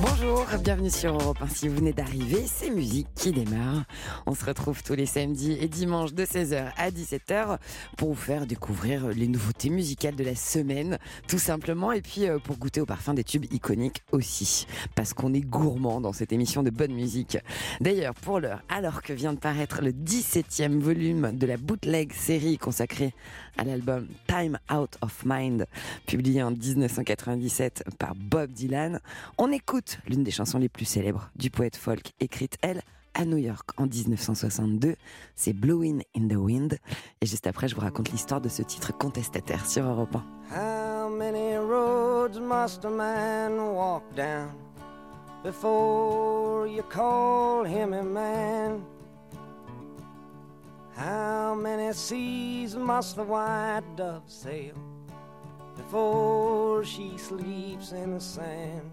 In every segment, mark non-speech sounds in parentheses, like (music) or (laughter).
Bonjour, bienvenue sur Europe 1. Si vous venez d'arriver, c'est musique qui démarre. On se retrouve tous les samedis et dimanches de 16h à 17h pour vous faire découvrir les nouveautés musicales de la semaine, tout simplement, et puis euh, pour goûter au parfum des tubes iconiques aussi, parce qu'on est gourmand dans cette émission de bonne musique. D'ailleurs, pour l'heure, alors que vient de paraître le 17e volume de la bootleg série consacrée à l'album Time Out of Mind, publié en 1997 par Bob Dylan, on écoute l'une des chansons les plus célèbres du poète folk, écrite elle à New York en 1962. C'est Blowing in the Wind. Et juste après, je vous raconte l'histoire de ce titre contestataire sur Europe 1. How many roads must a man walk down before you call him a man? How many seas must the white dove sail before she sleeps in the sand?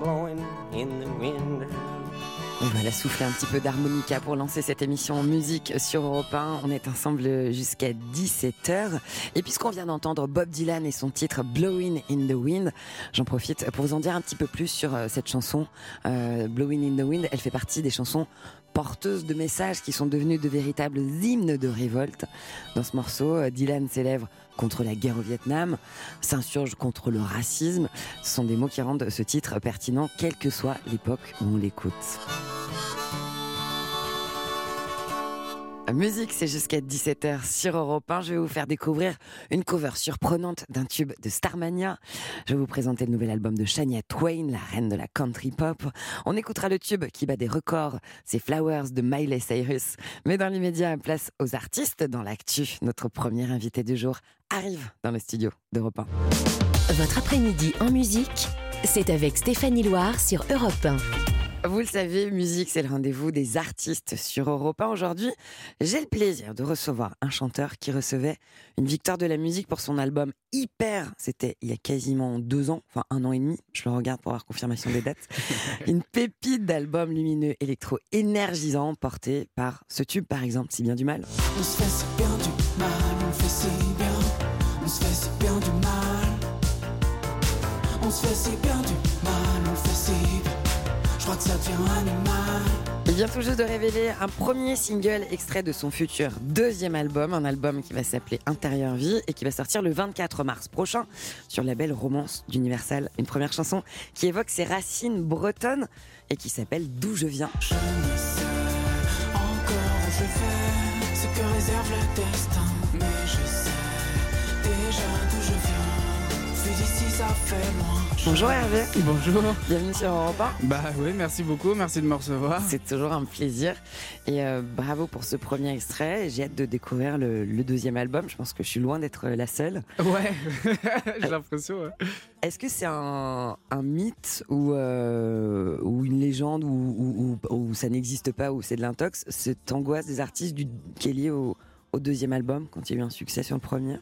Blowing in the wind. On va la souffler un petit peu d'harmonica pour lancer cette émission en musique sur Europe 1. On est ensemble jusqu'à 17h. Et puisqu'on vient d'entendre Bob Dylan et son titre Blowing in the Wind, j'en profite pour vous en dire un petit peu plus sur euh, cette chanson euh, Blowing in the Wind. Elle fait partie des chansons porteuses de messages qui sont devenues de véritables hymnes de révolte. Dans ce morceau, euh, Dylan s'élève contre la guerre au Vietnam, s'insurge contre le racisme. Ce sont des mots qui rendent ce titre pertinent, quelle que soit l'époque où on l'écoute. Musique, c'est jusqu'à 17h sur Europe 1. Je vais vous faire découvrir une cover surprenante d'un tube de Starmania. Je vais vous présenter le nouvel album de Shania Twain, la reine de la country pop. On écoutera le tube qui bat des records, c'est Flowers de Miley Cyrus. Mais dans l'immédiat, place aux artistes dans l'actu. Notre premier invité du jour arrive dans le studio d'Europe 1. Votre après-midi en musique, c'est avec Stéphanie Loire sur Europe 1. Vous le savez, musique, c'est le rendez-vous des artistes sur Europe 1. Aujourd'hui, j'ai le plaisir de recevoir un chanteur qui recevait une victoire de la musique pour son album Hyper. C'était il y a quasiment deux ans, enfin un an et demi. Je le regarde pour avoir confirmation des dates. (laughs) une pépite d'album lumineux électro énergisant porté par ce tube, par exemple, Si bien du mal. On se fait si bien du mal, on fait si bien, on se fait si bien du mal. On se fait si bien du mal, crois que ça devient animal. Il vient tout juste de révéler un premier single extrait de son futur deuxième album, un album qui va s'appeler Intérieur Vie et qui va sortir le 24 mars prochain sur le label Romance d'Universal. Une première chanson qui évoque ses racines bretonnes et qui s'appelle D'où je viens. Je ne sais encore où je vais, ce que réserve le destin. Bonjour Hervé, Bonjour. bienvenue sur Europe 1. Bah oui, merci beaucoup, merci de me recevoir. C'est toujours un plaisir. Et euh, bravo pour ce premier extrait. J'ai hâte de découvrir le, le deuxième album. Je pense que je suis loin d'être la seule. Ouais, (laughs) j'ai l'impression. ouais. Est-ce que c'est un, un mythe ou, euh, ou une légende ou, ça n'existe pas ou c'est de l'intox Cette angoisse des artistes du, qui est liée au, au deuxième album quand il y a eu un succès sur le premier?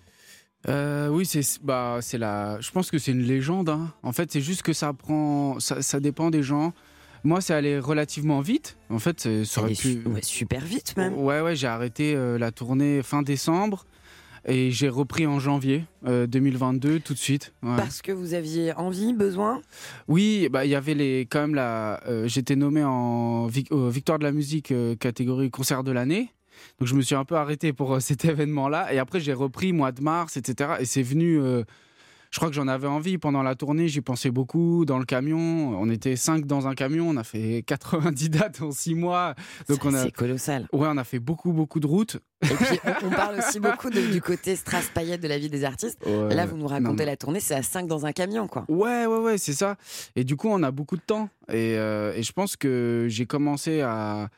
Euh, oui, c'est bah c'est la. Je pense que c'est une légende. hein. En fait, c'est juste que ça prend, ça, ça dépend des gens. Moi, c'est allé relativement vite. En fait, ça aurait pu. ouais, super vite même. Ouais, ouais, j'ai arrêté euh, la tournée fin décembre et j'ai repris en janvier euh, 2022 tout de suite. ouais. Parce que vous aviez envie, besoin? Oui, bah il y avait les quand même la. euh, J'étais nommé en vic- euh, victoire de la musique euh, catégorie concert de l'année. Donc je me suis un peu arrêté pour euh, (laughs) cet événement-là et après j'ai repris mois de mars, etc. Et c'est venu. euh, je crois que j'en avais envie pendant la tournée. J'y pensais beaucoup dans le camion. On était cinq dans un camion. On a fait (laughs) 90 dates en six mois. Donc Ça, on a. C'est colossal. Ouais, on a fait beaucoup beaucoup de routes. Et puis (laughs) on, parle aussi beaucoup de- du côté strass paillette de la vie des artistes. Là, vous nous racontez non. la tournée, c'est à 5 dans un camion, quoi. Ouais, ouais, ouais, c'est ça. Et du coup, on a beaucoup de temps. Et, euh, et je pense que j'ai commencé à,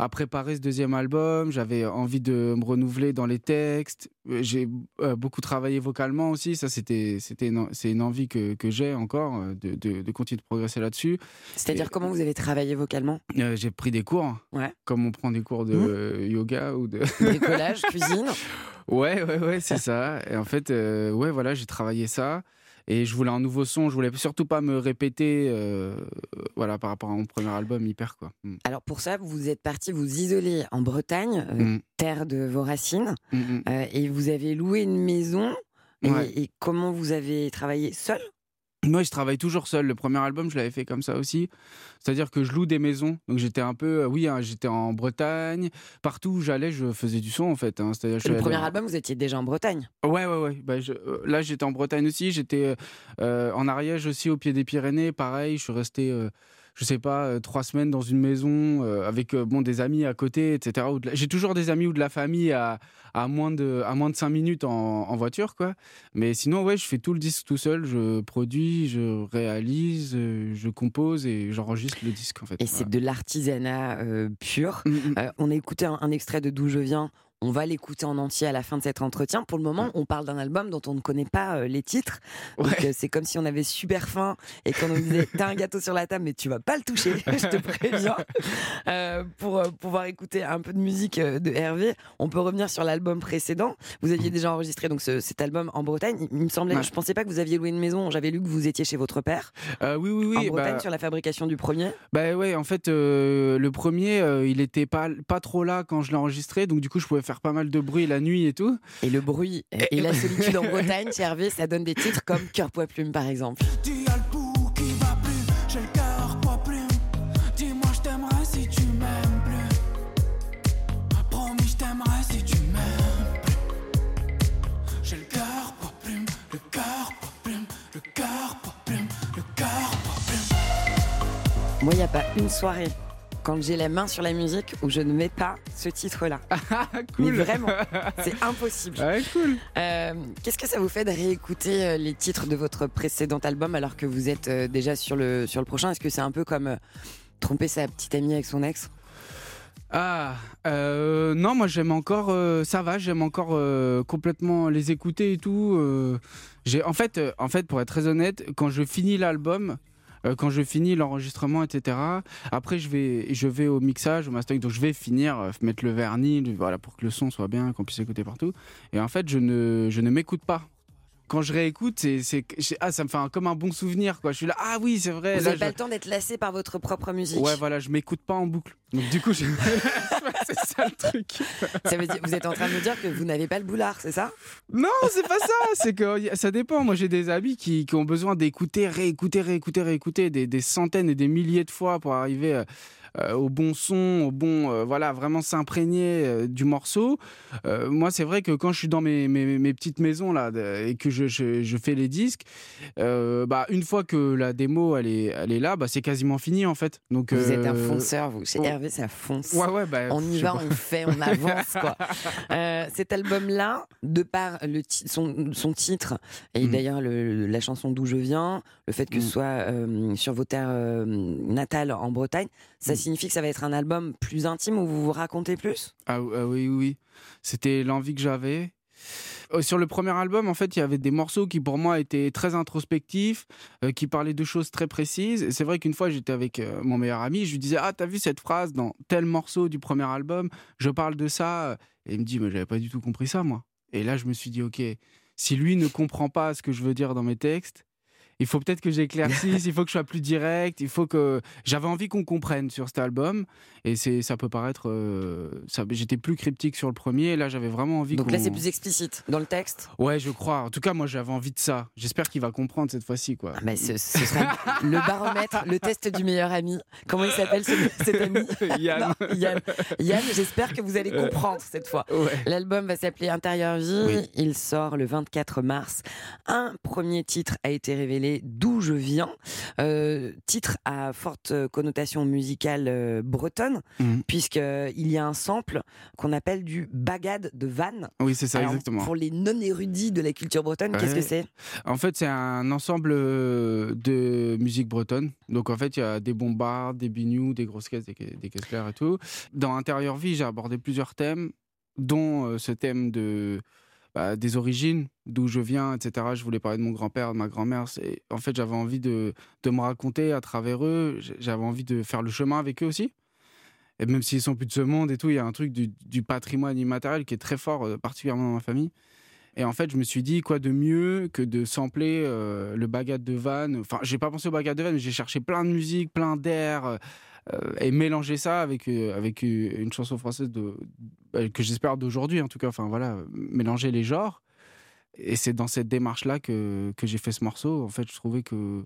à préparer ce deuxième album. J'avais envie de me renouveler dans les textes. Euh, J'ai euh, beaucoup travaillé vocalement aussi. Ça, c'était, c'était c'est une envie que, que j'ai encore euh, de, de, de continuer de progresser là-dessus. C'est-à-dire Et- comment vous avez travaillé vocalement? Euh, j'ai pris des cours, Ouais. comme on prend des cours de Mmh. yoga ou de. Bricolage, (laughs) cuisine Ouais, ouais, ouais, c'est ça. Et en fait, euh, ouais, voilà, j'ai travaillé ça. Et je voulais un nouveau son. Je voulais surtout pas me répéter, euh, voilà, par rapport à mon premier album, hyper quoi. Mm. Alors pour ça, vous êtes parti vous isoler en Bretagne, euh, Mm. terre de vos racines, Mm, euh, et vous avez loué une maison. Et, Ouais. et comment vous avez travaillé seul? Moi, je travaille toujours seul. Le premier album, je l'avais fait comme ça aussi. C'est-à-dire que je loue des maisons. Donc j'étais un peu, euh, oui, hein, j'étais en Bretagne. Partout où j'allais, je faisais du son en fait. hein. C'est-à-dire, Le premier album, vous étiez déjà en Bretagne. Ouais, ouais, ouais. Bah, je- euh, là, j'étais en Bretagne aussi. J'étais euh, en Ariège aussi, au pied des Pyrénées. Pareil, je suis resté, euh, je sais pas, euh, trois semaines dans une maison euh, avec euh, bon, des amis à côté, etc. La- J'ai toujours des amis ou de la famille à, à, moins, de, à moins de cinq minutes en, en voiture, quoi. Mais sinon, ouais, je fais tout le disque tout seul. Je produis, je réalise, je compose et j'enregistre le disque, en fait. Et c'est de l'artisanat euh, pur. Mm, mm. Euh, on a écouté un, un extrait de D'où je viens. On va l'écouter en entier à la fin de cet entretien. Pour le moment, on parle d'un album dont on ne connaît pas euh, les titres. Donc Ouais. euh, c'est comme si on avait super faim et qu'on nous disait T'as un gâteau sur la table, mais tu vas pas le toucher, (laughs) je te préviens. Euh, pour pouvoir écouter un peu de musique de Hervé, on peut revenir sur l'album précédent. Vous aviez déjà enregistré donc ce- cet album en Bretagne. Il, me semblait, Ouais. je pensais pas que vous aviez loué une maison. J'avais lu que vous étiez chez votre père Euh, oui, oui, en oui. Bretagne bah, sur la fabrication du premier. Bah ouais, en fait, euh, le premier, il était pas, pas trop là quand je l'ai enregistré, donc du coup, je pouvais faire pas mal de bruit la nuit et tout. Et le bruit et la solitude en (laughs) Bretagne, Hervé, ça donne des titres comme Cœur Poids Plume par exemple. Moi, il n'y a pas une soirée quand j'ai la main sur la musique où je ne mets pas ce titre-là. (laughs) Ah, Mais cool. vraiment, (laughs) c'est impossible. Ouais, cool. Euh, Qu'est-ce que ça vous fait de réécouter euh, les titres de votre précédent album alors que vous êtes euh, déjà sur le, sur le prochain? Est-ce que c'est un peu comme tromper sa petite amie avec son ex? Ah, euh, non, moi j'aime encore, euh, ça va, j'aime encore euh, complètement les écouter et tout. j'ai, en fait, en fait, pour être très honnête, quand je finis l'album, euh, quand je finis l'enregistrement, etc. Après, je vais, je vais au mixage, au mastering, donc je vais finir, euh, mettre le vernis, voilà, pour que le son soit bien, qu'on puisse écouter partout. Et en fait, je ne, je ne m'écoute pas. Quand je réécoute, c'est, ah, ça me fait un- comme un bon souvenir, quoi. Je suis là, ah oui, c'est vrai. Vous n'avez pas je- le temps d'être lassé par votre propre musique. Ouais, voilà, je m'écoute pas en boucle. Donc du coup, je- (laughs) c'est ça le truc. Ça veut dire, vous êtes en train de me dire que vous n'avez pas le boulard, c'est ça? Non, c'est pas ça. C'est que ça dépend. Moi, j'ai des amis qui, qui ont besoin d'écouter, réécouter, réécouter, réécouter des, des centaines et des milliers de fois pour arriver euh, euh, au bon son, au bon, euh, voilà, vraiment s'imprégner euh, du morceau. Moi, c'est vrai que quand je suis dans mes, mes, mes petites maisons là et que je, je, je fais les disques, bah une fois que la démo elle est, elle est là, bah c'est quasiment fini en fait. Donc Vous êtes un fonceur, vous. Chez oh. Hervé, ça fonce. Ouais, ouais, bah, On y va, pas. on fait, on (laughs) avance, quoi. Cet album-là, de par le son, son titre, et Mm. d'ailleurs le- la chanson d'où je viens, le fait que Mm. ce soit euh, sur vos terres natales en Bretagne, ça Mm. signifie que ça va être un album plus intime où vous vous racontez plus? Ah, ah oui, oui, oui. C'était l'envie que j'avais. Euh, Sur le premier album, en fait, il y avait des morceaux qui, pour moi, étaient très introspectifs, euh, qui parlaient de choses très précises. Et c'est vrai qu'une fois, j'étais avec euh, mon meilleur ami, je lui disais Ah, t'as vu cette phrase dans tel morceau du premier album? Je parle de ça. Et il me dit Mais j'avais pas du tout compris ça, moi. Et là, je me suis dit Ok, si lui ne comprend pas ce que je veux dire dans mes textes, il faut peut-être que j'éclaircisse, il faut que je sois plus direct, il faut que j'avais envie qu'on comprenne sur cet album et c'est ça peut paraître euh, ça j'étais plus cryptique sur le premier et là j'avais vraiment envie Donc là, c'est plus explicite dans le texte? Ouais, je crois. En tout cas, moi j'avais envie de ça. J'espère qu'il va comprendre cette fois-ci quoi. Ah bah, ce, ce sera le baromètre, le test du meilleur ami. Comment il s'appelle ce- cet ami? (laughs) Yann. Non, Yann. Yann, j'espère que vous allez comprendre cette fois. Ouais. L'album va s'appeler Intérieur Vie. Oui. Il sort le 24 mars. Un premier titre a été révélé, D'où je viens. Euh, titre à forte connotation musicale euh, bretonne, Mhm. puisqu'il y a un sample qu'on appelle du bagade de Vannes. Oui, c'est ça Alors, exactement. Pour les non-érudits de la culture bretonne, qu'est-ce que c'est? En fait, c'est un ensemble euh, de musique bretonne. Donc, en fait, il y a des bombards, des bignoux, des grosses caisses, des, des caisses claires et tout. Dans Intérieur Vie, j'ai abordé plusieurs thèmes, dont euh, ce thème de, bah, des origines, d'où je viens, etc. Je voulais parler de mon grand-père, de ma grand-mère. En fait, j'avais envie de, de me raconter à travers eux. J'avais envie de faire le chemin avec eux aussi. Et même s'ils sont plus de ce monde et tout, il y a un truc du, du patrimoine immatériel qui est très fort, euh, particulièrement dans ma famille. Et en fait, je me suis dit, quoi de mieux que de sampler euh, le bagat de Vannes? Enfin, j'ai pas pensé au bagat de Vannes, mais j'ai cherché plein de musique, plein d'air, euh, et mélanger ça avec, euh, avec euh, une chanson française de, euh, que j'espère d'aujourd'hui, en tout cas. Enfin, voilà, euh, mélanger les genres. Et c'est dans cette démarche-là que, que j'ai fait ce morceau. En fait, je trouvais que,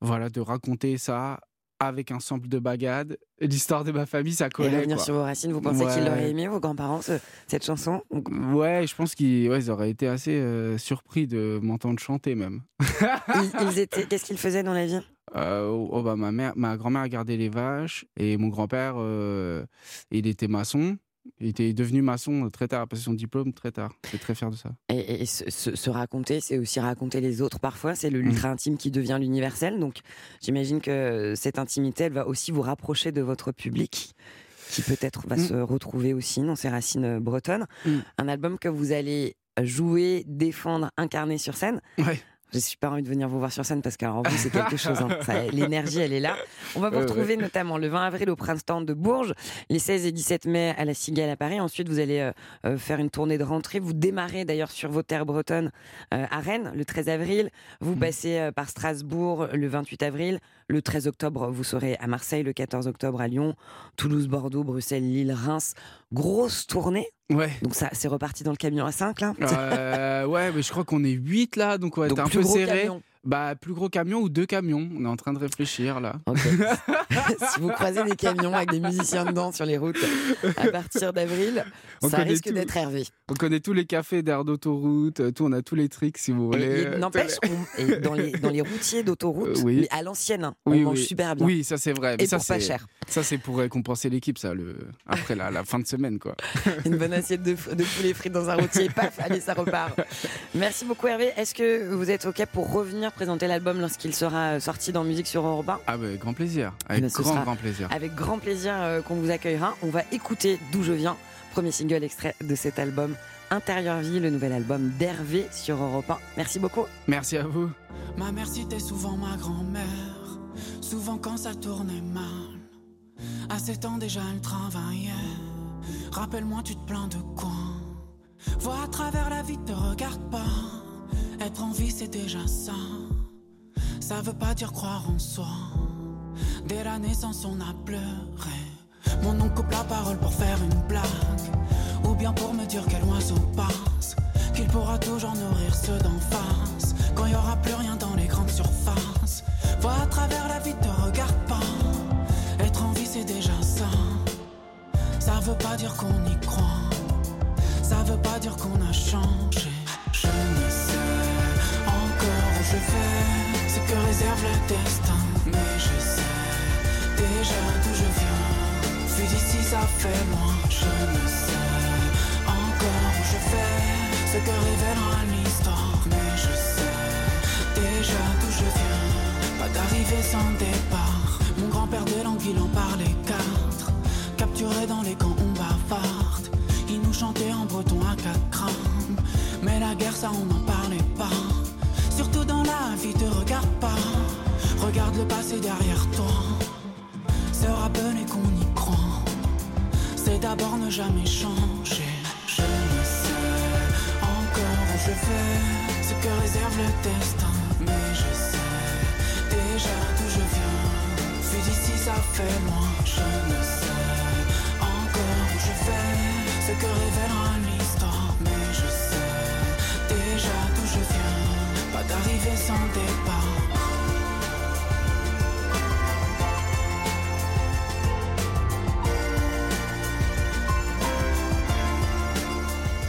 voilà, de raconter ça avec un sample de bagade, l'histoire de ma famille, ça Et collait. revenir quoi. sur vos racines, vous pensez qu'ils l'auraient aimé, vos grands-parents, ce- cette chanson Ouais, je pense qu'ils ouais, auraient été assez euh, surpris de m'entendre chanter même. ils, (laughs) ils étaient, Qu'est-ce qu'ils faisaient dans la vie? Euh, oh, oh, bah, ma mère, ma grand-mère gardé les vaches et mon grand-père, euh, il était maçon. Il était devenu maçon très tard, a passé son diplôme très tard. Suis très fier de ça. Et, et se, se- se raconter, c'est aussi raconter les autres parfois. C'est le Mm. qui devient l'universel. Donc, j'imagine que cette intimité, elle va aussi vous rapprocher de votre public, qui peut-être va Mm. se retrouver aussi dans ses racines euh, bretonnes. Mm. Un album que vous allez jouer, défendre, incarner sur scène. Ouais. J'ai super envie de venir vous voir sur scène parce qu'alors vous, c'est quelque chose. hein. L'énergie, elle est là. On va vous retrouver notamment le 20 avril au printemps de Bourges, les 16 et 17 mai à la Cigale à Paris. Ensuite, vous allez euh, euh, faire une tournée de rentrée. Vous démarrez d'ailleurs sur vos terres bretonnes euh, à Rennes le 13 avril. Vous Mhm. passez euh, par Strasbourg le 28 avril. Le 13 octobre, vous serez à Marseille. Le 14 octobre à Lyon. Toulouse, Bordeaux, Bruxelles, Lille, Reims. Grosse tournée. Ouais. Donc ça, c'est reparti dans le camion à 5 là. Euh, ouais, mais je crois qu'on est 8 là, donc on va Donc être un plus peu gros serré. camion. Bah, plus gros camion ou deux camions. On est en train de réfléchir là. (laughs) Si vous croisez des camions avec des musiciens dedans sur les routes à partir d'avril, ça risque tout. d'être Hervé. On connaît tous les cafés d'air d'autoroute, euh, tout, on a tous les tricks si vous voulez. N'empêche, dans les, dans les routiers d'autoroute, Euh, oui. mais à l'ancienne, hein, on Oui, mange super bien. Oui, ça c'est vrai. Mais Et ça, pour pas cher. Ça, c'est pour récompenser l'équipe, ça, le... après la, la fin de semaine, quoi. (laughs) Une bonne assiette de, de poulet frites dans un routier, paf, allez, ça repart. Merci beaucoup Hervé. Est-ce que vous êtes OK pour revenir présenter l'album lorsqu'il sera euh, sorti dans Musique sur Europe 1 Ah, bah, grand plaisir. Avec ben, grand, grand plaisir. Avec grand plaisir euh, qu'on vous accueillera. On va écouter D'où je viens, premier single extrait de cet album Intérieur Vie, le nouvel album d'Hervé sur Europe 1. Merci beaucoup. Merci à vous. Ma mère citait souvent ma grand-mère, souvent quand ça tournait mal. À 7 ans déjà elle travaillait. Rappelle-moi, tu te plains de quoi? Vois à travers la vie, te regarde pas. Être en vie, c'est déjà ça. Ça veut pas dire croire en soi. Dès la naissance, on a pleuré. Mon oncle coupe la parole pour faire une blague. Ou bien pour me dire quel oiseau passe. Qu'il pourra toujours nourrir ceux d'en face. Quand y aura plus rien dans les grandes surfaces. Vois à travers la vie, te regarde pas. Être en vie, c'est déjà ça. Ça veut pas dire qu'on y croit. Ça veut pas dire qu'on a changé. Je ne sais réserve le destin. Mais je sais déjà d'où je viens. Vu d'ici, ça fait loin. Je ne sais encore où je vais, ce que révélera l'histoire. Mais je sais déjà d'où je viens. Pas d'arrivée sans départ. Mon grand-père de langue, il en parlait quatre. Capturé dans les camps, on bavarde. Il nous chantait en breton à quatre crânes. Mais la guerre, ça, on n'en parlait pas. La vie, te regarde pas. Regarde le passé derrière toi. Se rappeler qu'on y croit. C'est d'abord ne jamais changer. Je ne sais encore où je vais, ce que réserve le destin. Mais je sais déjà d'où je viens. Vu d'ici, ça fait loin. Je ne sais encore où je vais, ce que révélera sans.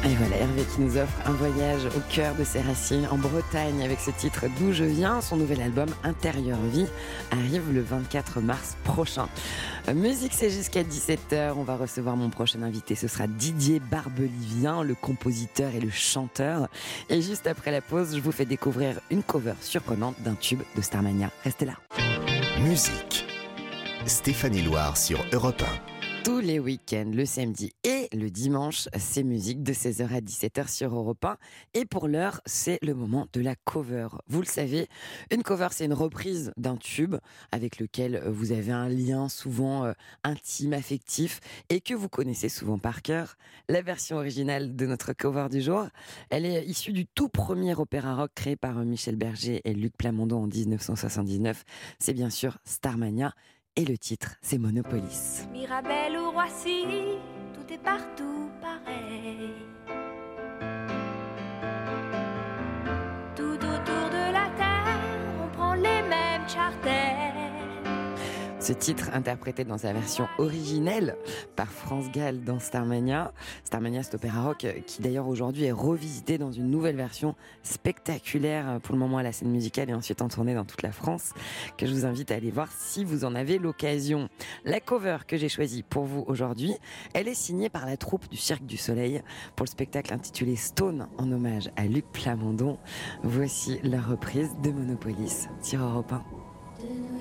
Et voilà, Hervé qui nous offre un voyage au cœur de ses racines en Bretagne avec ce titre D'où je viens. Son nouvel album Intérieur Vie arrive le 24 mars prochain. Musique, c'est jusqu'à 17h. On va recevoir mon prochain invité. Ce sera Didier Barbelivien, le compositeur et le chanteur. Et juste après la pause, je vous fais découvrir une cover surprenante d'un tube de Starmania. Restez là. Musique. Stéphanie Loire sur Europe 1. Tous les week-ends, le samedi et le dimanche, c'est musique de 16h à 17h sur Europe 1. Et pour l'heure, c'est le moment de la cover. Vous le savez, une cover, c'est une reprise d'un tube avec lequel vous avez un lien souvent euh, intime, affectif et que vous connaissez souvent par cœur. La version originale de notre cover du jour, elle est issue du tout premier opéra rock créé par euh, Michel Berger et Luc Plamondon en 1979. C'est bien sûr Starmania. Et le titre, c'est Monopolis. Mirabelle ou Roissy, tout est partout pareil. Ce titre, interprété dans sa version originelle par France Gall dans Starmania. Starmania, c'est opéra rock qui d'ailleurs aujourd'hui est revisité dans une nouvelle version spectaculaire pour le moment à la scène musicale et ensuite en tournée dans toute la France que je vous invite à aller voir si vous en avez l'occasion. La cover que j'ai choisie pour vous aujourd'hui, elle est signée par la troupe du Cirque du Soleil pour le spectacle intitulé Stone en hommage à Luc Plamondon. Voici la reprise de Monopolis sur Europe 1.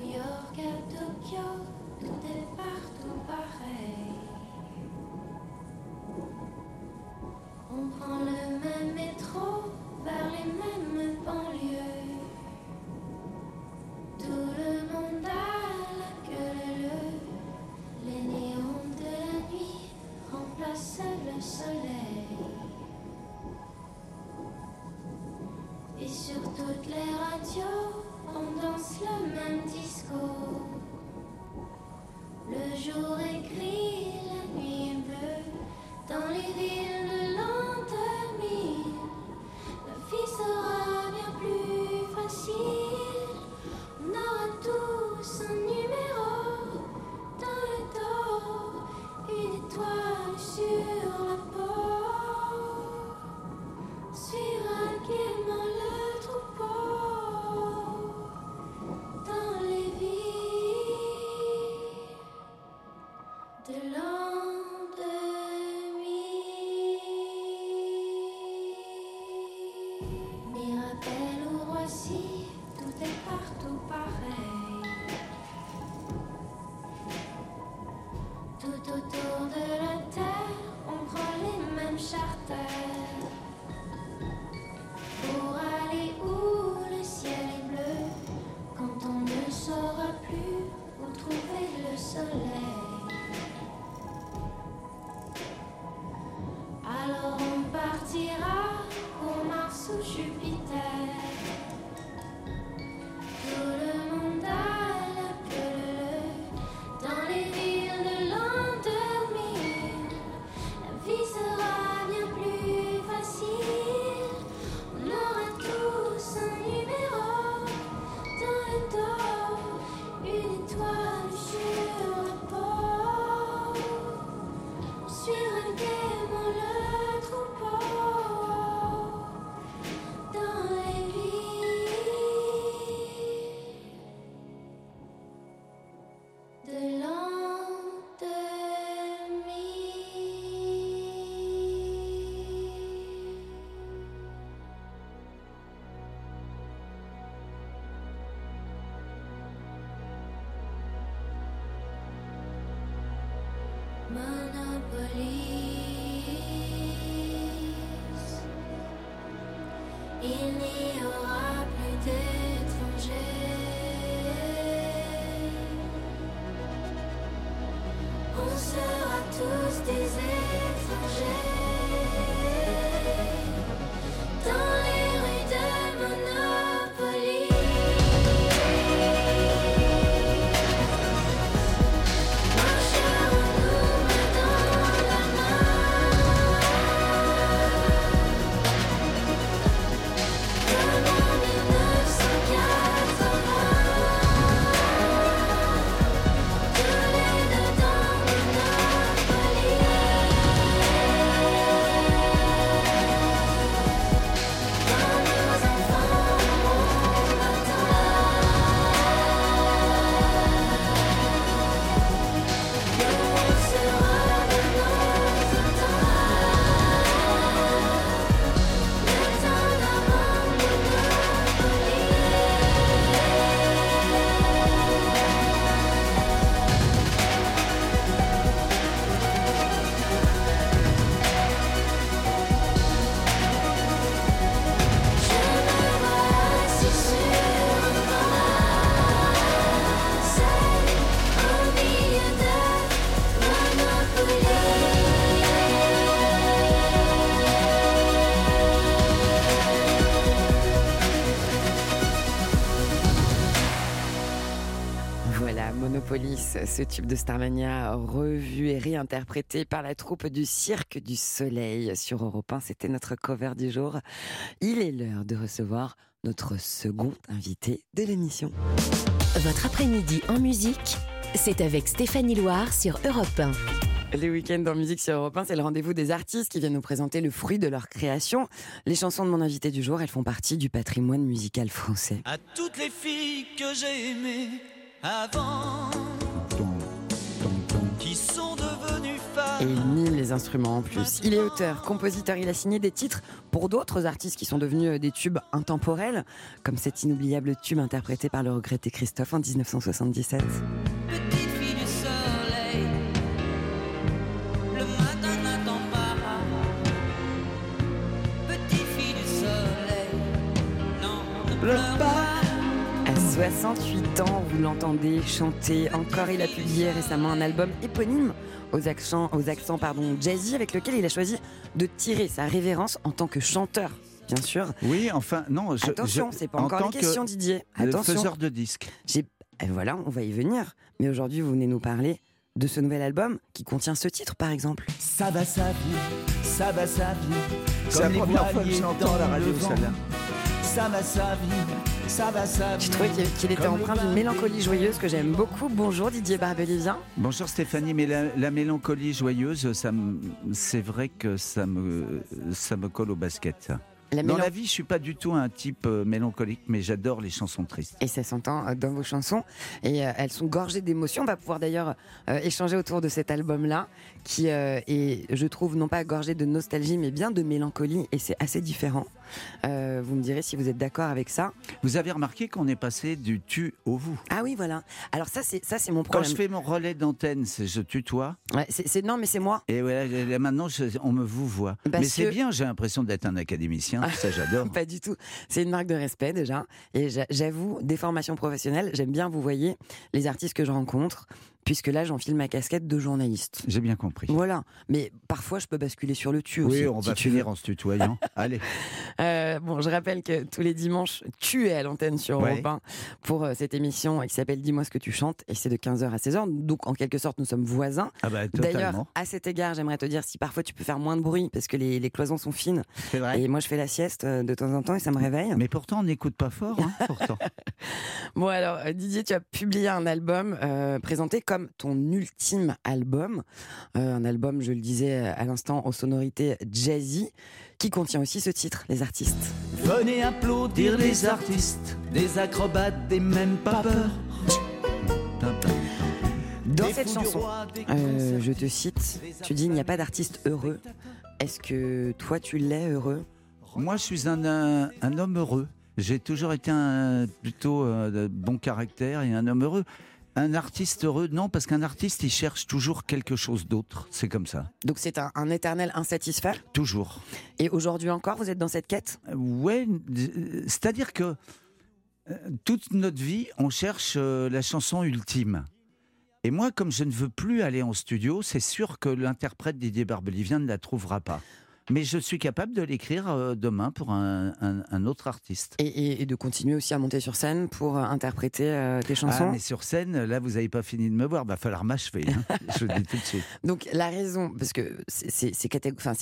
Le jour est gris, On sera tous des étrangers. Ce tube de Starmania revu et réinterprété par la troupe du Cirque du Soleil sur Europe 1. C'était notre cover du jour. Il est l'heure de recevoir notre second invité de l'émission. Votre après-midi en musique, c'est avec Stéphanie Loire sur Europe 1. Les week-ends en musique sur Europe 1, c'est le rendez-vous des artistes qui viennent nous présenter le fruit de leur création. Les chansons de mon invité du jour, elles font partie du patrimoine musical français. À toutes les filles que j'ai aimées avant, Et il les instruments en plus. Il est auteur, compositeur, il a signé des titres pour d'autres artistes qui sont devenus euh, des tubes intemporels, comme cet inoubliable tube interprété par le regretté Christophe en 1977. Petite fille du soleil, le 68 ans, vous l'entendez chanter. Encore, il a publié récemment un album éponyme aux accents, aux accents pardon, jazzy avec lequel il a choisi de tirer sa révérence en tant que chanteur, bien sûr. Oui, enfin, non. Je, Attention, je- c'est pas en encore tant les questions, que Didier. Attention. faiseur de disques. J'ai- et voilà, on va y venir. Mais aujourd'hui, vous venez nous parler de ce nouvel album qui contient ce titre, par exemple. Ça va, ça vient, ça va, ça vient. C'est la première fois que voiliers je l'entends à la radio, celle-là. Ça va, ça va, vient. trouvé qu'il était empreint d'une mélancolie joyeuse que j'aime beaucoup. Bonjour Didier Barbelivien. Bonjour Stéphanie, mais la, la mélancolie joyeuse, ça c'est vrai que ça me, ça me colle au basket. La Dans la vie, je suis pas du tout un type euh, mélancolique, mais j'adore les chansons tristes. Et ça s'entend euh, dans vos chansons. Et euh, elles sont gorgées d'émotions. On va pouvoir d'ailleurs échanger autour de cet album-là, qui est, je trouve, non pas gorgé de nostalgie, mais bien de mélancolie. Et c'est assez différent. Euh, vous me direz si vous êtes d'accord avec ça. Vous avez remarqué qu'on est passé du tu au vous. Ah oui, voilà. Alors ça, c'est ça, c'est mon Quand problème. je fais mon relais d'antenne, c'est je tutoie. Ouais, c'est, non, mais c'est moi. Et voilà, là, maintenant, je- on me vous voit. Parce mais c'est que- bien, j'ai l'impression d'être un académicien. Ça, j'adore. (laughs) Pas du tout. C'est une marque de respect déjà. Et j'a- j'avoue, des formations professionnelles, j'aime bien vous voyez les artistes que je rencontre, puisque là j'enfile ma casquette de journaliste. J'ai bien compris. Voilà. Mais parfois je peux basculer sur le tu aussi. Oui, on si va finir veux. en se tutoyant. (laughs) Allez. Euh, bon, je rappelle que tous les dimanches, tu es à l'antenne sur Ouais. Europe 1 pour euh, cette émission qui s'appelle Dis-moi ce que tu chantes. Et c'est de 15h à 16h. Donc en quelque sorte, nous sommes voisins. Ah bah, D'ailleurs, à cet égard, j'aimerais te dire si parfois tu peux faire moins de bruit parce que les, les cloisons sont fines. C'est vrai. Et moi, je fais la sieste euh, de temps en temps et ça me réveille. Mais pourtant, on n'écoute pas fort, hein, pourtant. (laughs) Bon alors Didier, tu as publié un album euh, présenté comme ton ultime album, Euh, un album, je le disais euh, à l'instant, aux sonorités jazzy, qui contient aussi ce titre, Les Artistes. Venez applaudir les artistes, des acrobates, des mêmes pas peur. Dans cette chanson, euh, je te cite, tu dis il n'y a pas d'artiste heureux. Est-ce que toi tu l'es heureux? Moi, je suis un, un, un homme heureux. J'ai toujours été un plutôt euh, de bon caractère et un homme heureux. Un artiste heureux, non, parce qu'un artiste, il cherche toujours quelque chose d'autre. C'est comme ça. Donc c'est un, un éternel insatisfait. Toujours. Et aujourd'hui encore, vous êtes dans cette quête? Ouais, euh, c'est-à-dire que euh, toute notre vie, on cherche euh, la chanson ultime. Et moi, comme je ne veux plus aller en studio, c'est sûr que l'interprète Didier Barbelivien ne la trouvera pas. Mais je suis capable de l'écrire euh, demain pour un, un- un autre artiste. et, et- et de continuer aussi à monter sur scène pour euh, interpréter euh, tes Ah, chansons? mais sur scène, là, vous n'avez pas fini de me voir. Va falloir m'achever. hein. (laughs) je le dis tout de suite. Donc la raison, parce que c'est- c'est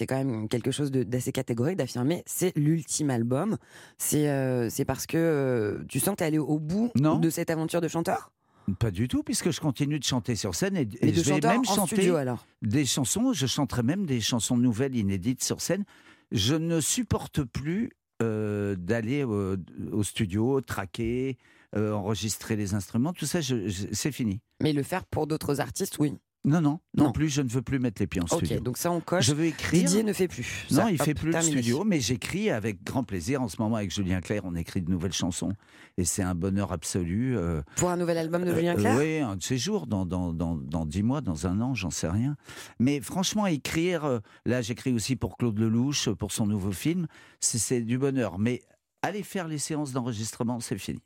quand même quelque chose d'assez catégorique d'affirmer, c'est l'ultime album. C'est euh, c'est parce que euh, tu sens que tu es allé au bout Non. de cette aventure de chanteur? Pas du tout, puisque je continue de chanter sur scène et, et de je vais même en chanter studio alors des chansons. Je chanterai même des chansons nouvelles, inédites sur scène. Je ne supporte plus euh, d'aller au, au studio, traquer, euh, enregistrer les instruments. Tout ça, je- je- c'est fini. Mais le faire pour d'autres artistes, oui. Non, non, non, Non. plus. Je ne veux plus mettre les pieds en Ok, studio. donc ça on coche. Je veux écrire. Didier ne fait plus. Non, Ça, il hop, fait plus de terminé. studio, mais j'écris avec grand plaisir. En ce moment, avec Julien Clerc, on écrit de nouvelles chansons. Et c'est un bonheur absolu. euh, Pour un nouvel album de Julien euh, Clerc Oui, un de ces jours, dans, dans, dans, dans 10 mois, dans un an, j'en sais rien. Mais franchement, écrire, euh, là j'écris aussi pour Claude Lelouch, euh, pour son nouveau film, c'est du bonheur. Mais aller faire les séances d'enregistrement, c'est fini.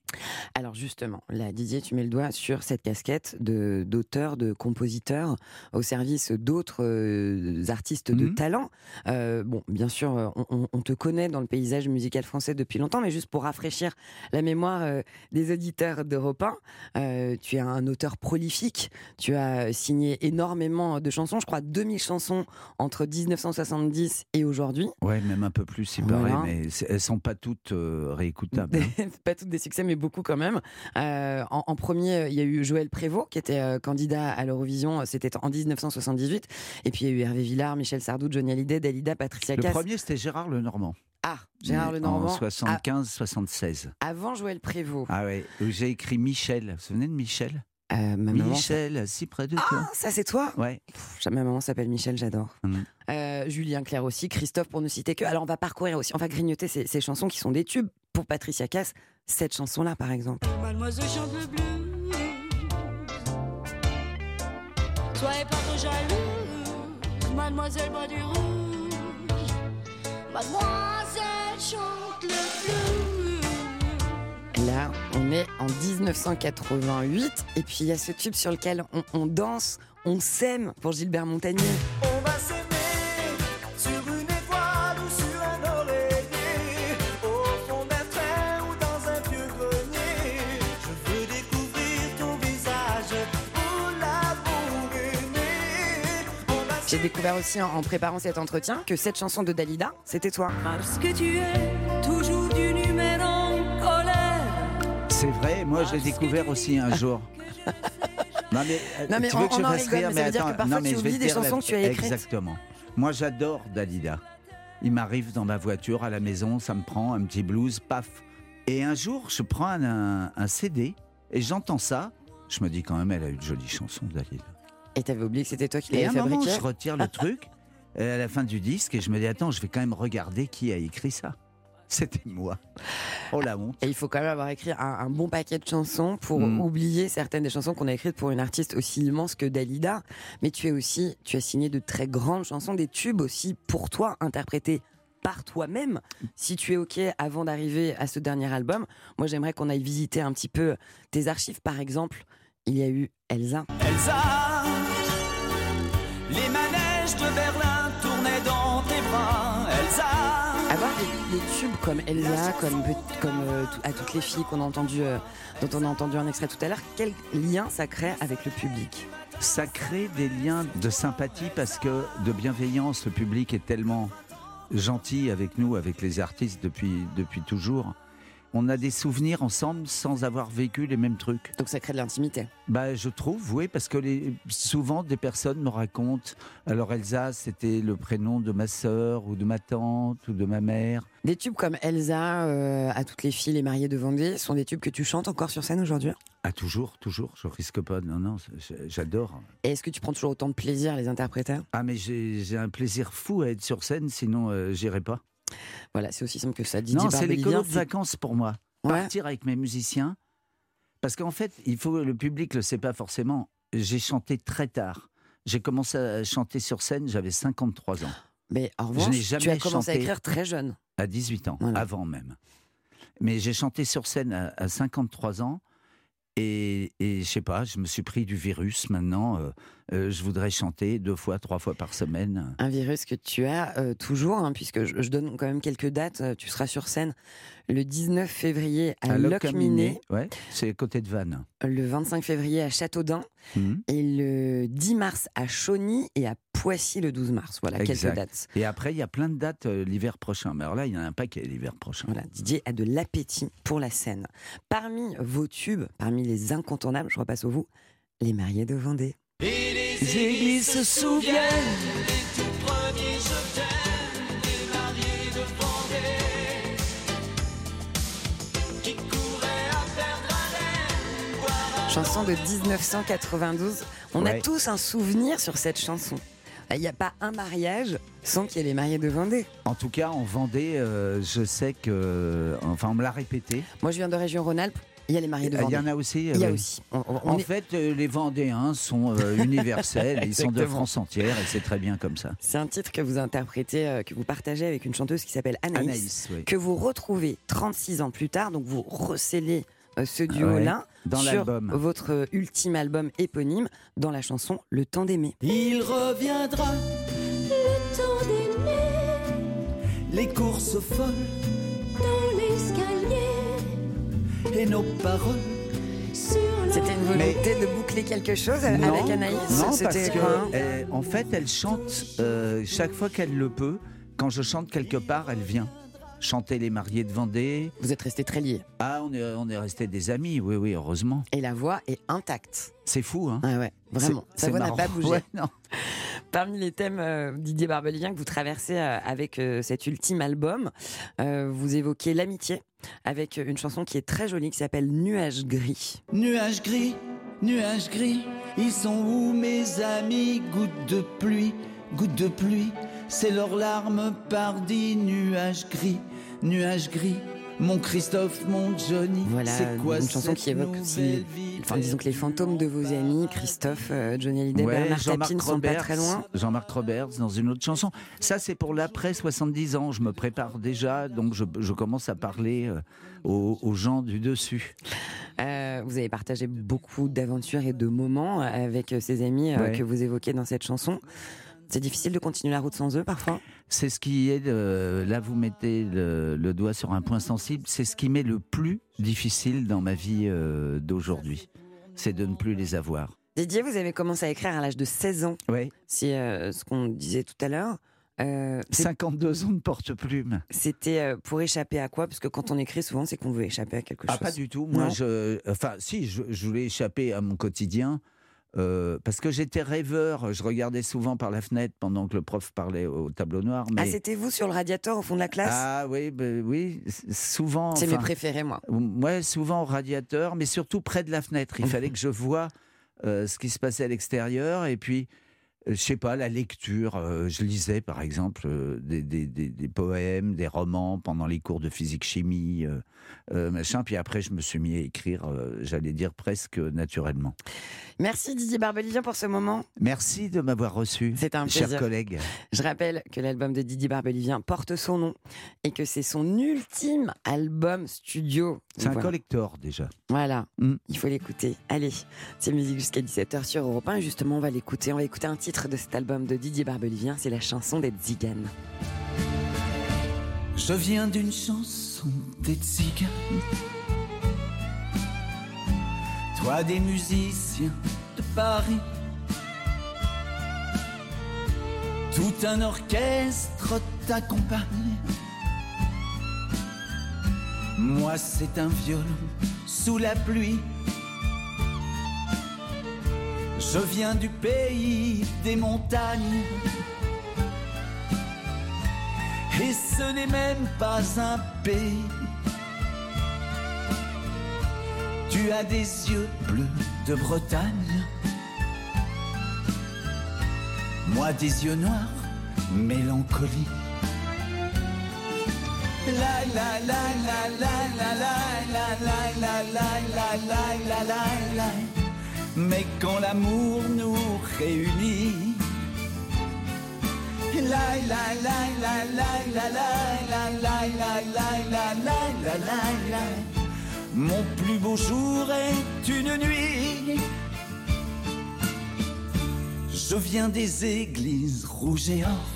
Alors justement, là, Didier, tu mets le doigt sur cette casquette de d'auteur, de compositeur au service d'autres euh, artistes de Mhm. talent. Euh, bon, bien sûr, euh, on, te connaît dans le paysage musical français depuis longtemps, mais juste pour rafraîchir la mémoire euh, des auditeurs d'Europe 1, euh, tu es un auteur prolifique. Tu as signé énormément de chansons, je crois 2000 chansons entre 1970 et aujourd'hui. Ouais, même un peu plus, il Voilà. paraît, mais c'est- elles sont pas toutes euh, réécoutables. hein. (laughs) pas toutes des succès, mais beaucoup quand même. Euh, en, en premier, euh, il y a eu Joël Prévost, qui était euh, candidat à l'Eurovision, c'était en 1978. Et puis il y a eu Hervé Villard, Michel Sardou, Johnny Hallyday, Dalida, Patricia Le Cass. premier, c'était Gérard Lenormand. Ah, Gérard Mais Lenormand. En 75-76. Ah, avant Joël Prévost. Ah ouais, où j'ai écrit Michel. Vous vous souvenez de Michel? Euh, ma maman. Michel, si près de toi. Ah, ça c'est toi Ouais. Pff, Ma maman s'appelle Michel, j'adore. Mhm. Euh, Julien Clerc aussi, Christophe pour ne citer que. Alors on va parcourir aussi, on va grignoter ces, ces chansons qui sont des tubes. Pour Patricia Cass, cette chanson-là par exemple. Mademoiselle chante le. Soyez pas trop jalouse. Mademoiselle boit du rouge. Mademoiselle chante le on est en 1988 et puis il y a ce tube sur lequel on, on danse, on s'aime pour Gilbert Montagnier. On va s'aimer sur une étoile ou sur un oreiller, au fond d'un train ou dans un vieux grenier. Je veux découvrir ton visage l'amour J'ai découvert aussi en, en préparant cet entretien que cette chanson de Dalida, c'était toi. Parce que tu es C'est vrai, moi je l'ai découvert aussi un jour. (laughs) Non mais, euh, Non, mais tu on- veux que je fasse rire, mais dire attends, que parfois non, mais tu je vais te des dire la- chansons que tu as écrites. Exactement. Moi j'adore Dalida. Il m'arrive dans ma voiture à la maison, ça me prend un petit blues, paf. Et un jour, je prends un, un- un CD et j'entends ça. Je me dis quand même, elle a eu de jolies chansons, Dalida. Et t'avais oublié que c'était toi qui Et à l'avais un moment, je retire le truc (laughs) euh, à la fin du disque et je me dis, attends, je vais quand même regarder qui a écrit ça. (laughs) C'était moi. Oh la honte. Et il faut quand même avoir écrit un, un bon paquet de chansons pour Mm. oublier certaines des chansons qu'on a écrites pour une artiste aussi immense que Dalida. Mais tu es aussi, tu as signé de très grandes chansons, des tubes aussi pour toi, interprétés par toi-même. Si tu es OK avant d'arriver à ce dernier album, moi j'aimerais qu'on aille visiter un petit peu tes archives. Par exemple, il y a eu Elsa. Elsa, les manèges de Berlin tournaient dans tes bras. Elsa, Avoir des, tubes comme Elsa, comme, euh, à toutes les filles qu'on a entendu, euh, dont on a entendu un extrait tout à l'heure, quel lien ça crée avec le public? Ça crée des liens de sympathie parce que de bienveillance, le public est tellement gentil avec nous, avec les artistes depuis toujours. On a des souvenirs ensemble sans avoir vécu les mêmes trucs. Donc ça crée de l'intimité. Bah, je trouve, oui, parce que les, souvent des personnes me racontent. Alors Elsa, c'était le prénom de ma sœur ou de ma tante ou de ma mère. Des tubes comme Elsa, euh, à toutes les filles, les mariées de Vendée, sont des tubes que tu chantes encore sur scène aujourd'hui? Ah, toujours, toujours. Je risque pas. Non, non, j'adore. Et est-ce que tu prends toujours autant de plaisir à les interpréter? Ah, mais j'ai j'ai un plaisir fou à être sur scène, sinon euh, j'irai pas. Voilà, c'est aussi simple que ça. Didier non, c'est les colos de vacances pour moi. Ouais. Partir avec mes musiciens. Parce qu'en fait, il faut le public le sait pas forcément. J'ai chanté très tard. J'ai commencé à chanter sur scène, j'avais 53 ans. Mais en Je revanche, n'ai jamais tu as commencé à écrire très jeune. À 18 ans, Voilà. avant même. Mais j'ai chanté sur scène à, à 53 ans. Et, et je sais pas, je me suis pris du virus maintenant. euh, euh, je voudrais chanter deux fois, trois fois par semaine. Un virus que tu as euh, toujours, hein, puisque je, je donne quand même quelques dates. Euh, Tu seras sur scène le 19 février à, Locminé, ouais, c'est à côté de Vannes. le 25 février à Châteaudun Mhm. et le 10 mars à Chauny et à Poissy le 12 mars. Voilà quelques dates. Et après, il y a plein de dates euh, l'hiver prochain. Mais alors là, il y en a un paquet l'hiver prochain. Voilà, Didier a de l'appétit pour la scène. Parmi vos tubes, parmi les incontournables, je repasse au vous, les mariés de Vendée. Et les églises se souviennent des tout premiers je t'aime des mariés de Vendée qui couraient à perdre haleine, boire un Chanson de 1992. On a tous un souvenir sur cette chanson. Il n'y a pas un mariage sans qu'il y ait les mariés de Vendée. En tout cas, en Vendée, euh, je sais que. Enfin, on me l'a répété. Moi, je viens de région Rhône-Alpes. Il y a les mariés de Il Vendée. y en a aussi. Il y a euh, aussi. On- on- on En est- fait, euh, les Vendéens sont euh, universels, (laughs) ils sont de. France entière et c'est très bien comme ça. C'est un titre que vous interprétez, euh, que vous partagez avec une chanteuse qui s'appelle Anaïs, Anaïs, oui. que vous retrouvez 36 ans plus tard. Donc vous recélez euh, ce duo-là dans sur l'album. votre ultime album éponyme dans la chanson Le temps d'aimer. Il reviendra, Le temps d'aimer les courses folles dans l'escalier et nos paroles. C'était une volonté de boucler quelque chose Non, avec Anaïs Non, parce que, hein euh, en fait, elle chante euh, chaque fois qu'elle le peut. Quand je chante quelque part, elle vient chanter les mariés de Vendée. Vous êtes restés très liés. Ah, on est, on est restés des amis, oui, oui, heureusement. Et la voix est intacte. C'est fou, hein Ah ouais, vraiment. Sa voix n'a pas bougé. Ouais, non. (laughs) Parmi les thèmes, euh, Didier Barbelivien, que vous traversez euh, avec euh, cet ultime album, vous évoquez l'amitié avec une chanson qui est très jolie qui s'appelle Nuage gris. Nuages gris, nuages gris, ils sont où mes amis? Gouttes de pluie, gouttes de pluie, c'est leurs larmes pardi. Nuages gris, nuages gris, mon Christophe, mon Johnny. Voilà, c'est quoi une chanson cette qui évoque aussi, enfin disons que les fantômes de vos amis, Christophe, euh, Johnny Hallyday, Ouais, Bernard Tapie Jean-Marc ne sont pas Roberts, très loin. Jean-Marc Roberts dans une autre chanson. Ça, c'est pour l'après 70 ans. Je me prépare déjà, donc je, je commence à parler euh, aux, aux gens du dessus. Euh, vous avez partagé beaucoup d'aventures et de moments avec ces amis euh, Ouais. que vous évoquez dans cette chanson. C'est difficile de continuer la route sans eux parfois C'est ce qui est, euh, là vous mettez le, le doigt sur un point sensible, c'est ce qui m'est le plus difficile dans ma vie euh, d'aujourd'hui. C'est de ne plus les avoir. Didier, vous avez commencé à écrire à l'âge de 16 ans. Ouais. C'est euh, ce qu'on disait tout à l'heure. Euh, c'est- 52 ans de porte-plume. C'était pour échapper à quoi? Parce que quand on écrit, souvent, c'est qu'on veut échapper à quelque Ah, chose. pas du tout. Moi, Non je, enfin, si, je, je voulais échapper à mon quotidien. Euh, parce que j'étais rêveur, je regardais souvent par la fenêtre pendant que le prof parlait au tableau noir. Ah, Mais... c'était vous sur le radiateur au fond de la classe? Ah oui, ben oui, souvent. C'est mes préférés, moi. Ouais, souvent au radiateur, mais surtout près de la fenêtre. Il (laughs) fallait que je voie euh, ce qui se passait à l'extérieur. Et puis, je sais pas, la lecture. euh, je lisais, par exemple, euh, des, des- des- des poèmes, des romans pendant les cours de physique-chimie, euh, euh, machin. Puis après, je me suis mis à écrire, euh, j'allais dire presque naturellement. Merci Didier Barbelivien pour ce moment. Merci de m'avoir reçu, C'était un plaisir. collègues. Je rappelle que l'album de Didier Barbelivien porte son nom et que c'est son ultime album studio. C'est un Voilà. collector déjà. Voilà, Mm. il faut l'écouter. Allez, c'est musique jusqu'à 17h sur Europe 1. Et justement, on va l'écouter. On va écouter un titre de cet album de Didier Barbelivien. C'est la chanson des Ziganes. Je viens d'une chanson des tziganes. Toi des musiciens de Paris. Tout un orchestre t'accompagne. Moi c'est un violon sous la pluie. Je viens du pays des montagnes. Et ce n'est même pas un pays. Tu as des yeux bleus de Bretagne. Moi des yeux noirs, mélancolie. La la la la la la la la la la la, la, la, la, la. Mais quand l'amour nous réunit, la, la, la, la, la, la, la, la. Mon plus beau jour est une nuit. Je viens des églises rouges et or.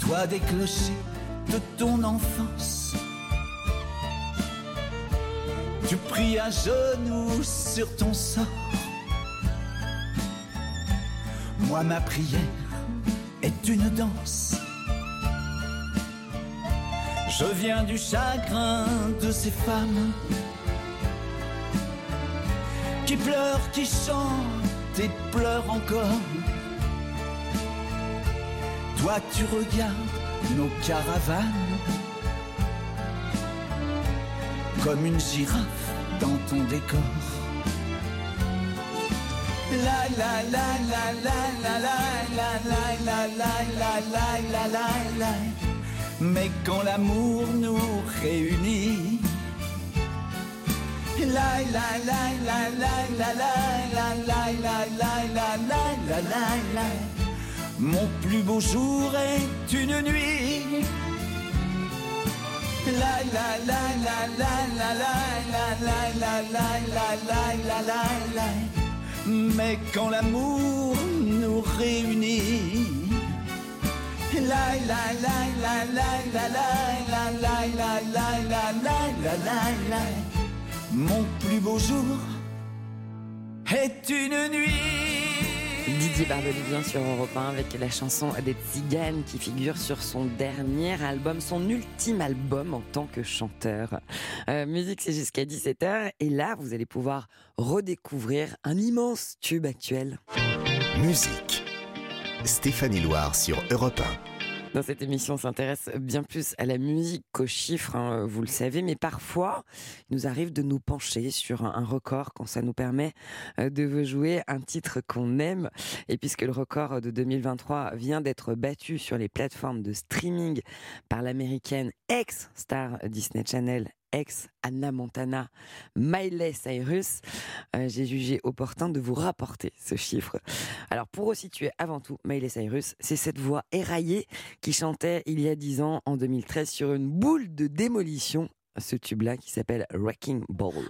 Toi des clochers de ton enfance. Tu pries à genoux sur ton sort. Moi, ma prière est une danse. Je viens du chagrin de ces femmes qui pleurent, qui chantent et pleurent encore. Toi, tu regardes nos caravanes comme une girafe dans ton décor. La la la la la la la la la la la la la la la Mais quand l'amour nous réunit La la la la la la la la la la la la la la la Mon plus beau jour est une nuit mais quand l'amour nous réunit, la la la la la la la la la la la la la la la mon plus beau jour est une nuit. Didier Barbelivien sur Europe 1 avec la chanson des Tziganes qui figure sur son dernier album, son ultime album en tant que chanteur. Euh, musique, c'est jusqu'à 17h et là, vous allez pouvoir redécouvrir un immense tube actuel. Musique. Stéphanie Loire sur Europe 1. Dans cette émission, on s'intéresse bien plus à la musique qu'aux chiffres, hein, vous le savez, mais parfois, il nous arrive de nous pencher sur un record quand ça nous permet euh, de jouer un titre qu'on aime. Et puisque le record de 2023 vient d'être battu sur les plateformes de streaming par l'américaine ex-star Disney Channel, ex Anna Montana, Miley Cyrus, euh, j'ai jugé opportun de vous rapporter ce chiffre. Alors pour resituer avant tout Miley Cyrus, c'est cette voix éraillée qui chantait il y a 10 ans, en 2013, sur une boule de démolition, ce tube-là qui s'appelle Wrecking Ball.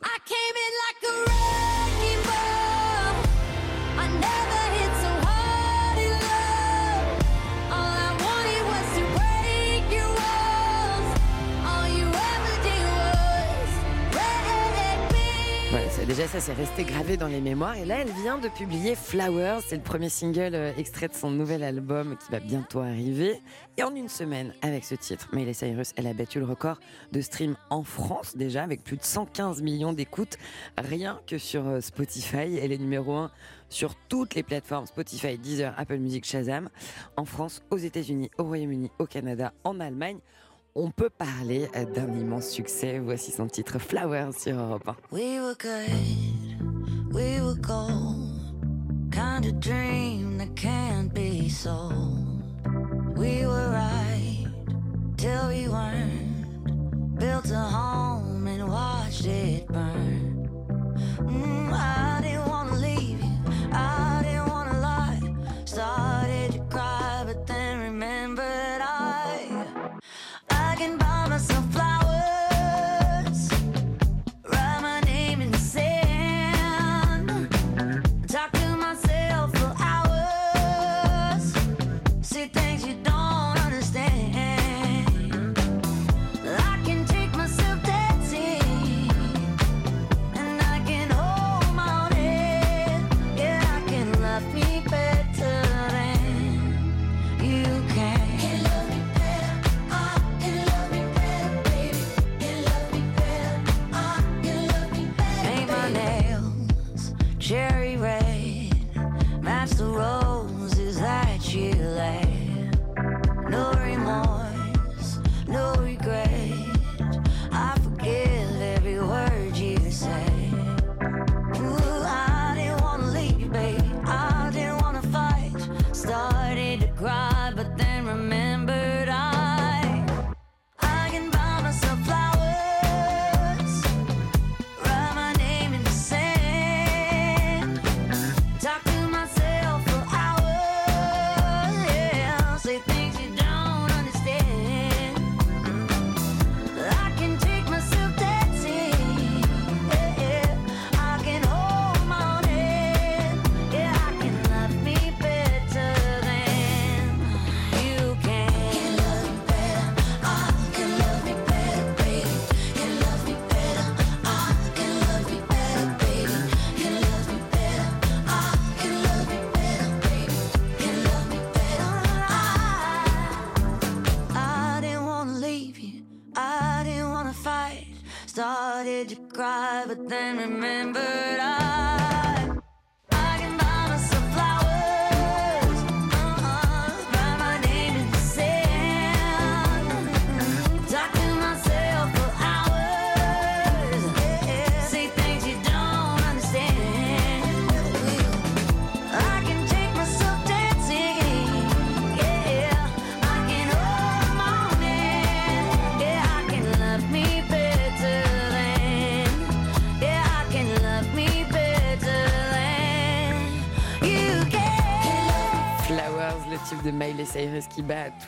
Déjà ça, c'est resté gravé dans les mémoires. Et là, elle vient de publier Flowers. C'est le premier single euh, extrait de son nouvel album qui va bientôt arriver. Et en une semaine, avec ce titre, Miley Cyrus, elle a battu le record de stream en France déjà, avec plus de 115 millions d'écoutes, rien que sur euh, Spotify. Elle est numéro 1 sur toutes les plateformes Spotify, Deezer, Apple Music, Shazam. En France, aux États-Unis, au Royaume-Uni, au Canada, en Allemagne. On peut parler euh, d'un immense succès. Voici son titre Flowers sur Europe 1. We were good, we were gold. Kind of dream that can't be sold. We were right till we weren't. Built a home and watched it burn. Mm, I didn't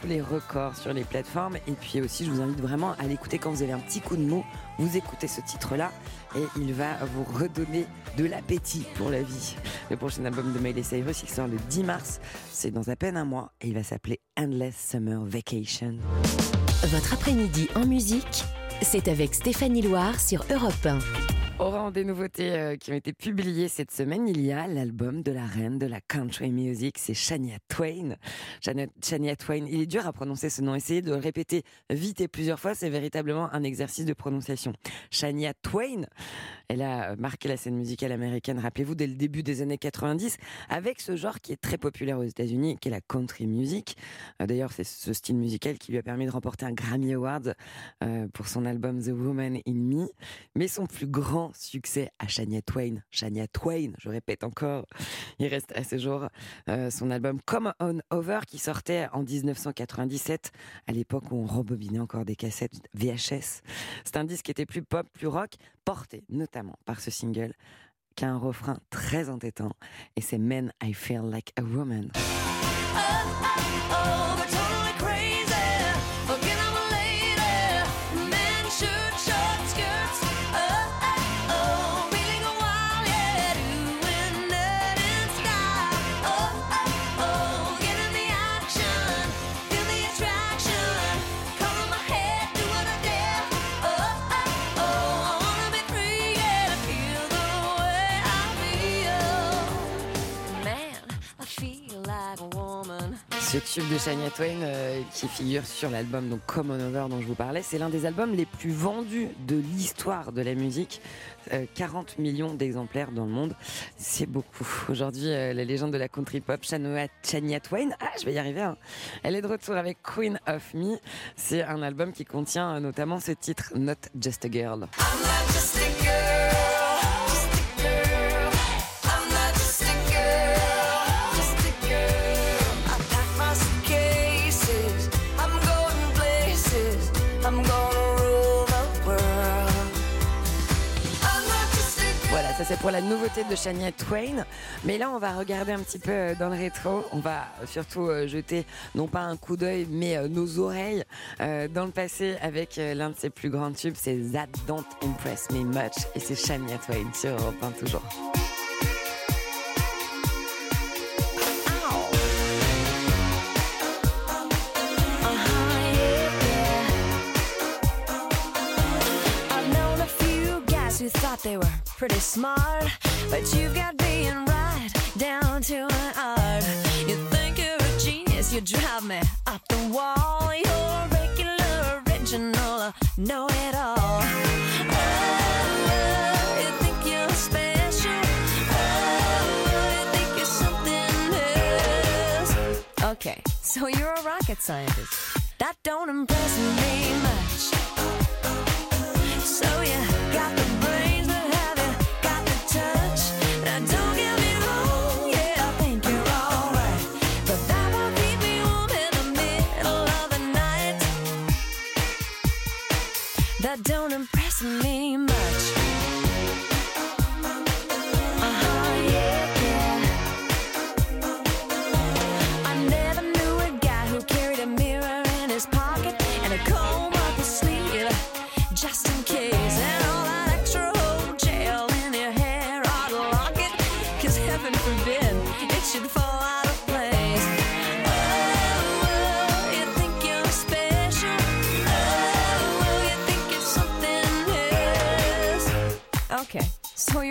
tous les records sur les plateformes. Et puis aussi, je vous invite vraiment à l'écouter quand vous avez un petit coup de mot. Vous écoutez ce titre-là et il va vous redonner de l'appétit pour la vie. Le prochain album de Miley Cyrus, il sort le 10 mars. C'est dans à peine un mois et il va s'appeler Endless Summer Vacation. Votre après-midi en musique, c'est avec Stéphanie Loire sur Europe 1. Au rang des nouveautés euh, qui ont été publiées cette semaine, il y a l'album de la reine de la country music, c'est Shania Twain. Shania, Shania Twain, il est dur à prononcer ce nom. Essayez de le répéter vite et plusieurs fois, c'est véritablement un exercice de prononciation. Shania Twain, elle a marqué la scène musicale américaine, rappelez-vous, dès le début des années 90, avec ce genre qui est très populaire aux États-Unis, qui est la country music. Euh, D'ailleurs, c'est ce style musical qui lui a permis de remporter un Grammy Award euh, pour son album The Woman in Me. Mais son plus grand succès à Shania Twain, Shania Twain, je répète encore, (laughs) il reste à ce jour euh, son album Come On Over qui sortait en 1997, à l'époque où on rembobinait encore des cassettes VHS. C'est un disque qui était plus pop, plus rock, porté notamment par ce single qui a un refrain très entêtant et c'est Men I Feel Like a Woman. Oh, we're totally Ce tube de Shania Twain euh, qui figure sur l'album donc Come On Over dont je vous parlais, c'est l'un des albums les plus vendus de l'histoire de la musique. Euh, 40 millions d'exemplaires dans le monde, c'est beaucoup. Aujourd'hui, euh, la légende de la country pop, Shania, Twain, ah, je vais y arriver. hein. Elle est de retour avec Queen of Me. C'est un album qui contient euh, notamment ce titre Not Just a Girl. Not just a girl, c'est pour la nouveauté de Shania Twain. Mais là, on va regarder un petit peu euh, dans le rétro. On va surtout euh, jeter, non pas un coup d'œil, mais euh, nos oreilles dans le passé avec l'un de ses plus grands tubes. C'est That Don't Impress Me Much. Et c'est Shania Twain sur Europe 1 toujours. They were pretty smart, but you've got being right down to an art. You think you're a genius, you drive me up the wall. You're regular, original, know it all. Oh, you think you're special? Oh? Okay, so you're a rocket scientist. That don't impress me much. So you got the don't impress me much.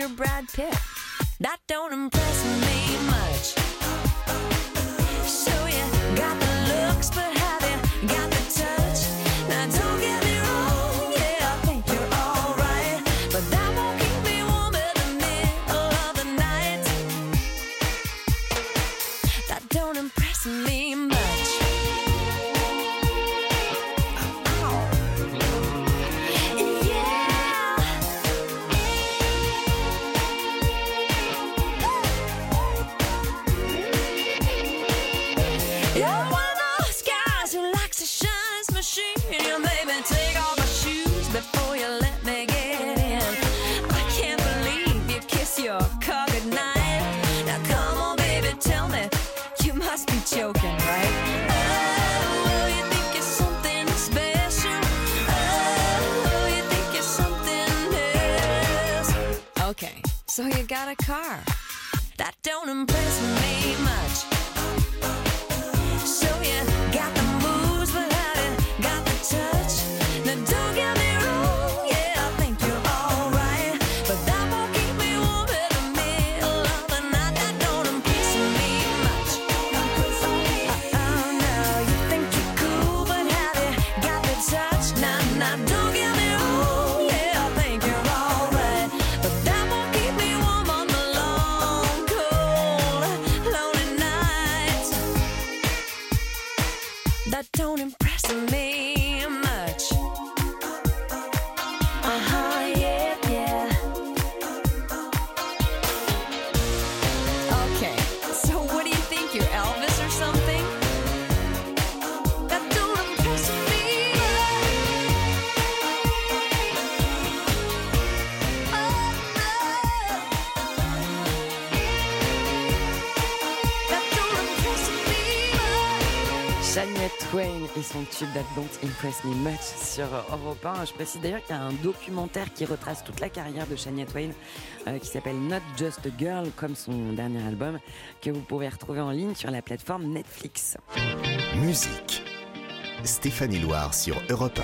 You're Brad Pitt. That don't impress me son tube That Don't Impress Me Much sur Europe 1. Je précise d'ailleurs qu'il y a un documentaire qui retrace toute la carrière de Shania Twain euh, qui s'appelle Not Just a Girl, comme son dernier album, que vous pourrez retrouver en ligne sur la plateforme Netflix. Musique. Stéphanie Loire sur Europe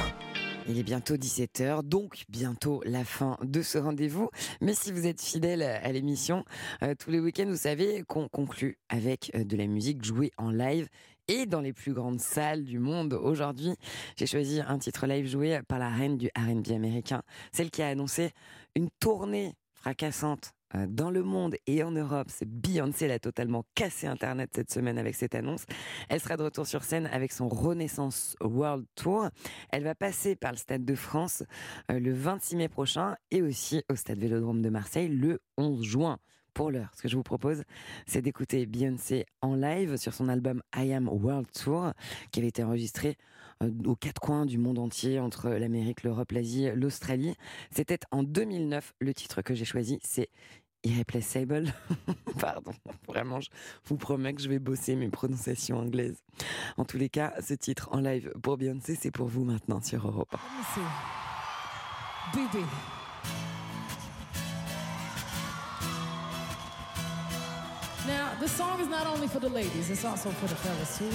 Il est bientôt 17h, donc bientôt la fin de ce rendez-vous. Mais si vous êtes fidèle à l'émission, euh, tous les week-ends, vous savez qu'on conclut avec euh, de la musique jouée en live et dans les plus grandes salles du monde. Aujourd'hui, j'ai choisi un titre live joué par la reine du R&B américain, celle qui a annoncé une tournée fracassante euh, dans le monde et en Europe. C'est Beyoncé, elle a totalement cassé Internet cette semaine avec cette annonce. Elle sera de retour sur scène avec son Renaissance World Tour. Elle va passer par le Stade de France euh, le 26 mai prochain et aussi au Stade Vélodrome de Marseille le 11 juin. Pour l'heure, ce que je vous propose, c'est d'écouter Beyoncé en live sur son album I Am World Tour, qui avait été enregistré euh, aux quatre coins du monde entier, entre l'Amérique, l'Europe, l'Asie, l'Australie. C'était en 2009. Le titre que j'ai choisi, c'est Irreplaceable. (laughs) Pardon, vraiment, je vous promets que je vais bosser mes prononciations anglaises. En tous les cas, ce titre en live pour Beyoncé, c'est pour vous maintenant sur Europe 1. BB. Now, this song is not only for the ladies, it's also for the fellas too.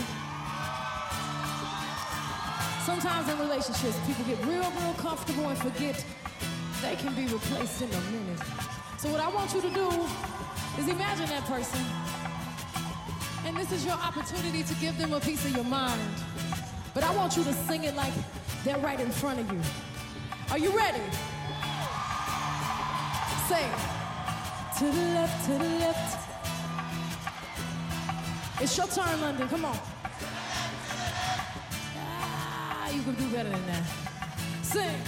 Sometimes in relationships, people get real, real comfortable and forget they can be replaced in a minute. So, what I want you to do is imagine that person. And this is your opportunity to give them a piece of your mind. But I want you to sing it like they're right in front of you. Are you ready? Say, to the left, to the left. It's your turn, London. Come on. Ah, you can do better than that. Sing.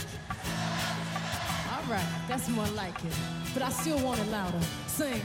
All right, that's more like it. But I still want it louder. Sing.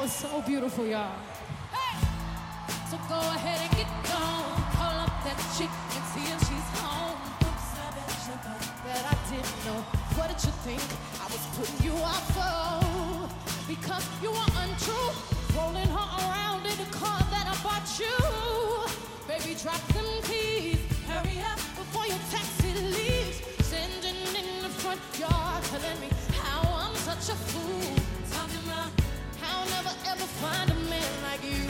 That was so beautiful, y'all. Hey! So go ahead and get gone. Call up that chick and see if she's home. Oops, I bet you that I didn't know. What did you think I was putting you for? Because you were untrue. Rolling her around in the car that I bought you. Baby, drop them keys. Hurry up before your taxi leaves. Send telling me how I'm such a fool. Find a man like you.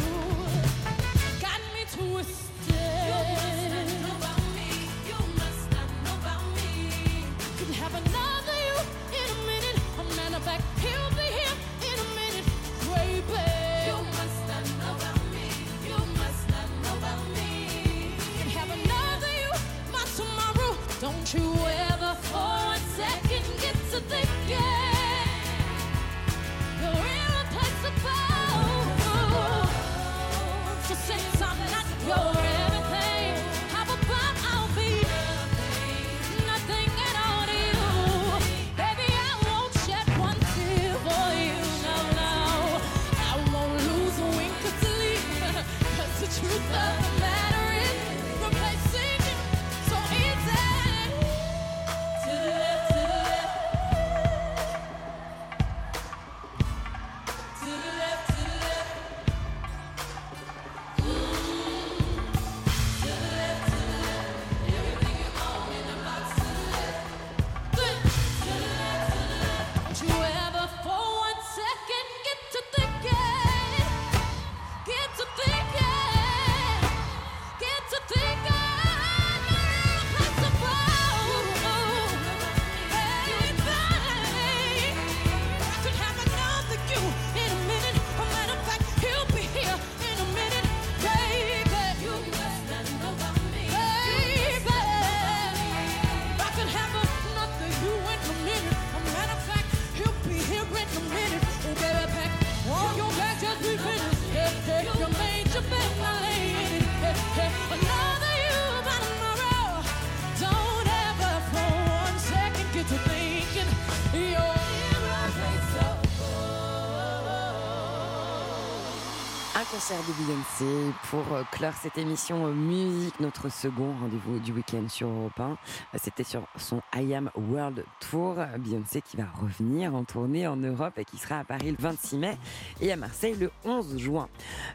Concert Beyoncé pour euh, clore cette émission euh, musique, notre second rendez-vous du week-end sur Europe 1. Euh, C'était sur son I Am World Tour. Beyoncé qui va revenir en tournée en Europe et qui sera à Paris le 26 mai et à Marseille le 11 juin.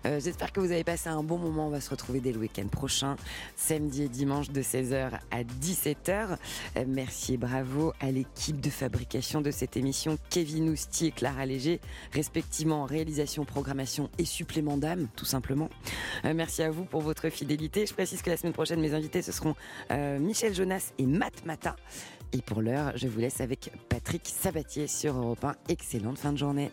J'espère que vous avez passé un bon moment. On va se retrouver dès le week-end prochain, samedi et dimanche de 16h à 17h. Euh, Merci et bravo à l'équipe de fabrication de cette émission, Kevin Ousti et Clara Léger, respectivement en réalisation, programmation et supplément d'âme, tout simplement. Euh, merci à vous pour votre fidélité. Je précise que la semaine prochaine, mes invités, ce seront euh, Michel Jonas et Matt Mata. Et pour l'heure, je vous laisse avec Patrick Sabatier sur Europe 1. Excellente fin de journée.